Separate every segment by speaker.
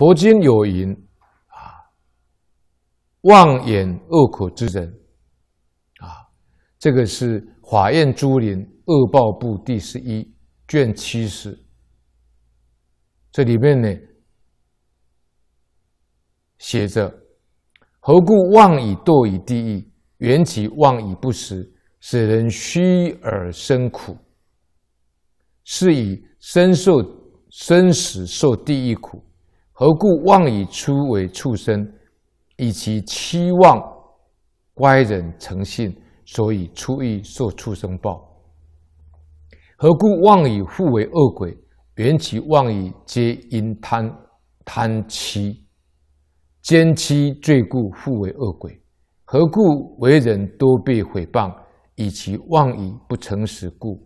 Speaker 1: 佛经有云啊，妄言恶口之人啊，这个是《法苑珠林恶报部》第十一卷七十，这里面呢写着：何故妄以堕于地狱？缘起妄以不实，使人虚而生苦。是以身受生死受地狱苦。何故妄以初为畜生，以其期望乖人诚信，所以初欲受畜生报。何故妄以复为恶鬼？缘起妄以皆因贪贪欺，奸欺罪故复为恶鬼。何故为人多被毁谤？以其妄以不诚实故。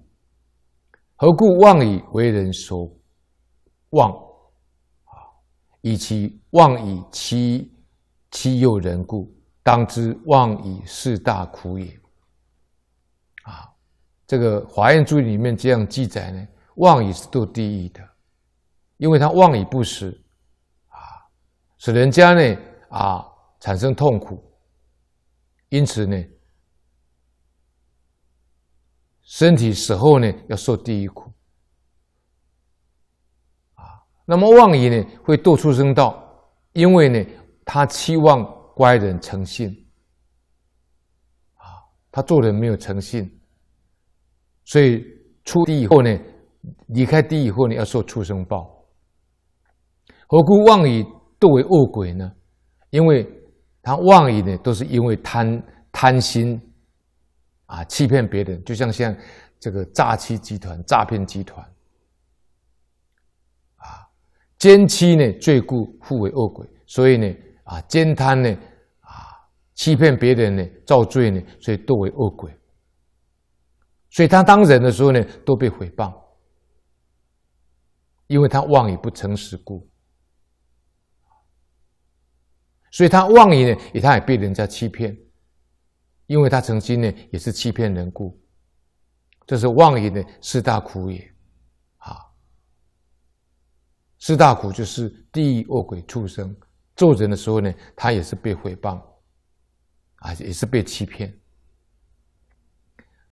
Speaker 1: 何故妄以为人所妄？以其妄以欺欺诱人故，当知妄以是大苦也。啊，这个《华严注》里面这样记载呢，妄以是堕地狱的，因为他妄以不实，啊，使人家呢啊产生痛苦，因此呢，身体死后呢要受地狱苦。那么妄以呢会堕畜生道，因为呢他期望乖人诚信，啊，他做人没有诚信，所以出地以后呢，离开地以后呢要受畜生报。何故妄以堕为恶鬼呢？因为他妄以呢都是因为贪贪心，啊，欺骗别人，就像像这个诈欺集团、诈骗集团。奸欺呢，罪故复为恶鬼。所以呢，啊，奸贪呢，啊，欺骗别人呢，造罪呢，所以都为恶鬼。所以他当人的时候呢，都被诽谤，因为他妄以不诚实故。所以他妄以呢，也他也被人家欺骗，因为他曾经呢，也是欺骗人故。这是妄以的四大苦也。四大苦就是地狱、恶鬼、畜生。做人的时候呢，他也是被诽谤，啊，也是被欺骗。